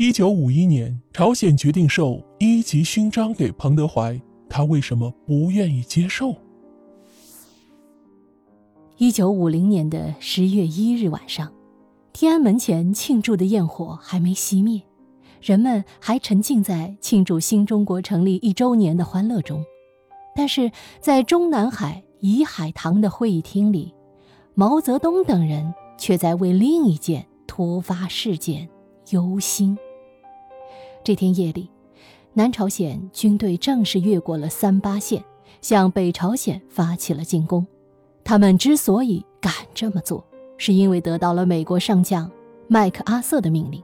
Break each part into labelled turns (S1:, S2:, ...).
S1: 一九五一年，朝鲜决定授一级勋章给彭德怀，他为什么不愿意接受？
S2: 一九五零年的十月一日晚上，天安门前庆祝的焰火还没熄灭，人们还沉浸在庆祝新中国成立一周年的欢乐中。但是在中南海颐海堂的会议厅里，毛泽东等人却在为另一件突发事件忧心。这天夜里，南朝鲜军队正式越过了三八线，向北朝鲜发起了进攻。他们之所以敢这么做，是因为得到了美国上将麦克阿瑟的命令。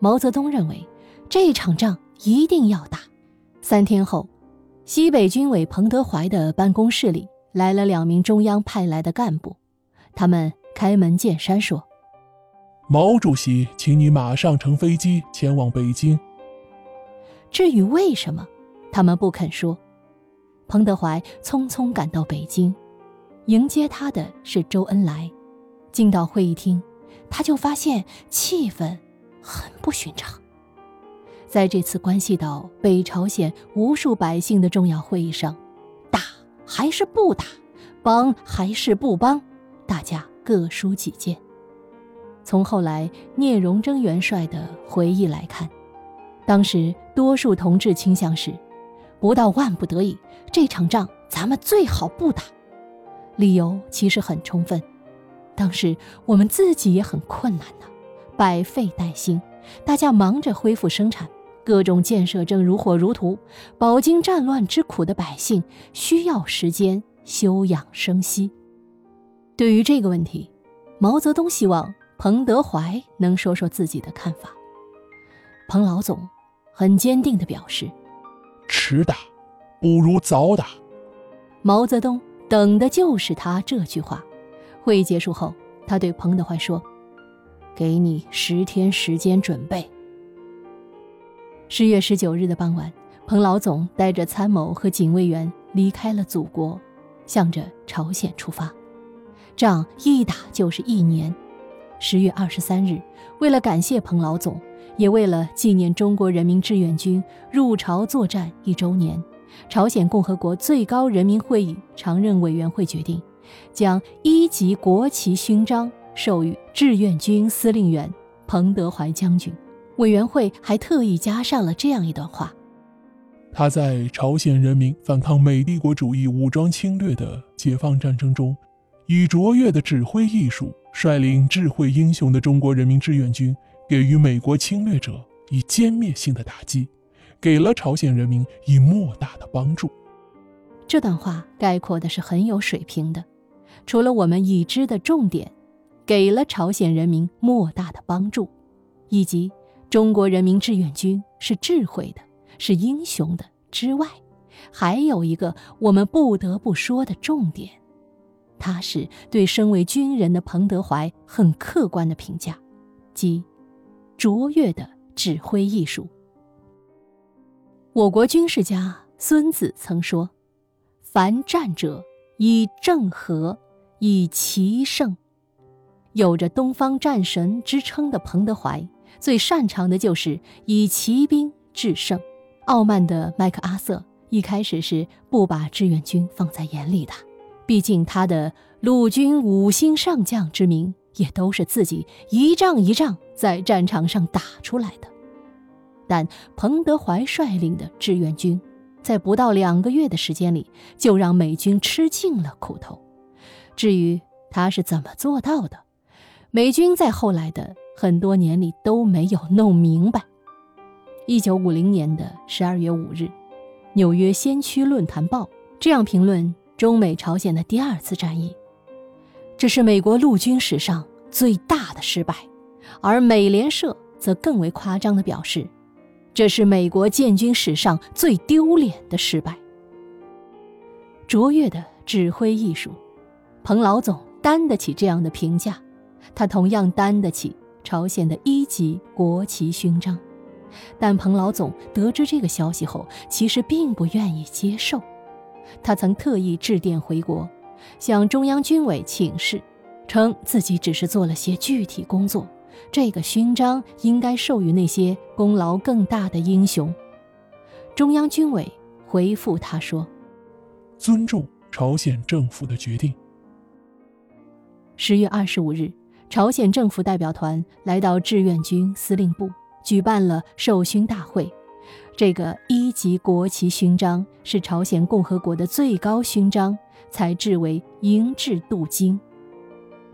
S2: 毛泽东认为，这场仗一定要打。三天后。西北军委彭德怀的办公室里来了两名中央派来的干部，他们开门见山说：“
S1: 毛主席，请你马上乘飞机前往北京。”
S2: 至于为什么，他们不肯说。彭德怀匆匆赶到北京，迎接他的是周恩来。进到会议厅，他就发现气氛很不寻常。在这次关系到北朝鲜无数百姓的重要会议上，打还是不打，帮还是不帮，大家各抒己见。从后来聂荣臻元帅的回忆来看，当时多数同志倾向是，不到万不得已，这场仗咱们最好不打。理由其实很充分，当时我们自己也很困难呢，百废待兴，大家忙着恢复生产。各种建设正如火如荼，饱经战乱之苦的百姓需要时间休养生息。对于这个问题，毛泽东希望彭德怀能说说自己的看法。彭老总很坚定地表示：“
S1: 迟打不如早打。”
S2: 毛泽东等的就是他这句话。会议结束后，他对彭德怀说：“给你十天时间准备。”十月十九日的傍晚，彭老总带着参谋和警卫员离开了祖国，向着朝鲜出发。仗一打就是一年。十月二十三日，为了感谢彭老总，也为了纪念中国人民志愿军入朝作战一周年，朝鲜共和国最高人民会议常任委员会决定，将一级国旗勋章授予志愿军司令员彭德怀将军。委员会还特意加上了这样一段话：
S1: 他在朝鲜人民反抗美帝国主义武装侵略的解放战争中，以卓越的指挥艺术，率领智慧英雄的中国人民志愿军，给予美国侵略者以歼灭性的打击，给了朝鲜人民以莫大的帮助。
S2: 这段话概括的是很有水平的，除了我们已知的重点，给了朝鲜人民莫大的帮助，以及。中国人民志愿军是智慧的，是英雄的之外，还有一个我们不得不说的重点，他是对身为军人的彭德怀很客观的评价，即卓越的指挥艺术。我国军事家孙子曾说：“凡战者，以正和，以奇胜。”有着“东方战神”之称的彭德怀。最擅长的就是以骑兵制胜。傲慢的麦克阿瑟一开始是不把志愿军放在眼里的，毕竟他的陆军五星上将之名也都是自己一仗一仗在战场上打出来的。但彭德怀率领的志愿军，在不到两个月的时间里，就让美军吃尽了苦头。至于他是怎么做到的，美军在后来的。很多年里都没有弄明白。一九五零年的十二月五日，《纽约先驱论坛报》这样评论中美朝鲜的第二次战役：这是美国陆军史上最大的失败。而美联社则更为夸张地表示，这是美国建军史上最丢脸的失败。卓越的指挥艺术，彭老总担得起这样的评价，他同样担得起。朝鲜的一级国旗勋章，但彭老总得知这个消息后，其实并不愿意接受。他曾特意致电回国，向中央军委请示，称自己只是做了些具体工作，这个勋章应该授予那些功劳更大的英雄。中央军委回复他说：“
S1: 尊重朝鲜政府的决定。”
S2: 十月二十五日，朝鲜政府代表团来到志愿军司令部，举办了授勋大会。这个一级国旗勋章是朝鲜共和国的最高勋章，才制为银质镀金。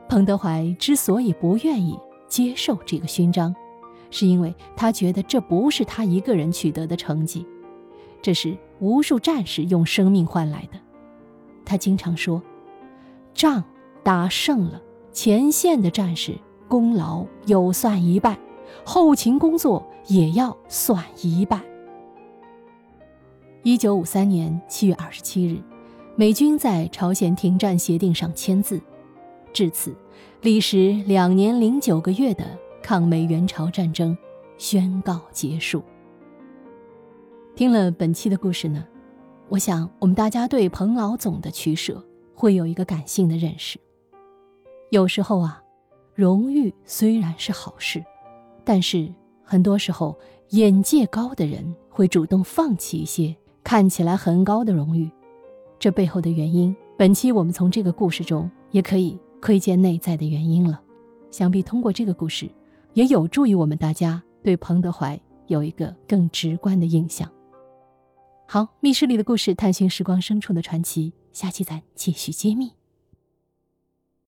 S2: 彭德怀之所以不愿意接受这个勋章，是因为他觉得这不是他一个人取得的成绩，这是无数战士用生命换来的。他经常说：“仗打胜了，前线的战士功劳有算一半，后勤工作也要算一半。”一九五三年七月二十七日，美军在朝鲜停战协定上签字。至此，历时两年零九个月的抗美援朝战争宣告结束。听了本期的故事呢，我想我们大家对彭老总的取舍会有一个感性的认识。有时候啊，荣誉虽然是好事，但是很多时候眼界高的人会主动放弃一些看起来很高的荣誉。这背后的原因，本期我们从这个故事中也可以。窥见内在的原因了，想必通过这个故事，也有助于我们大家对彭德怀有一个更直观的印象。好，密室里的故事，探寻时光深处的传奇，下期咱继续揭秘。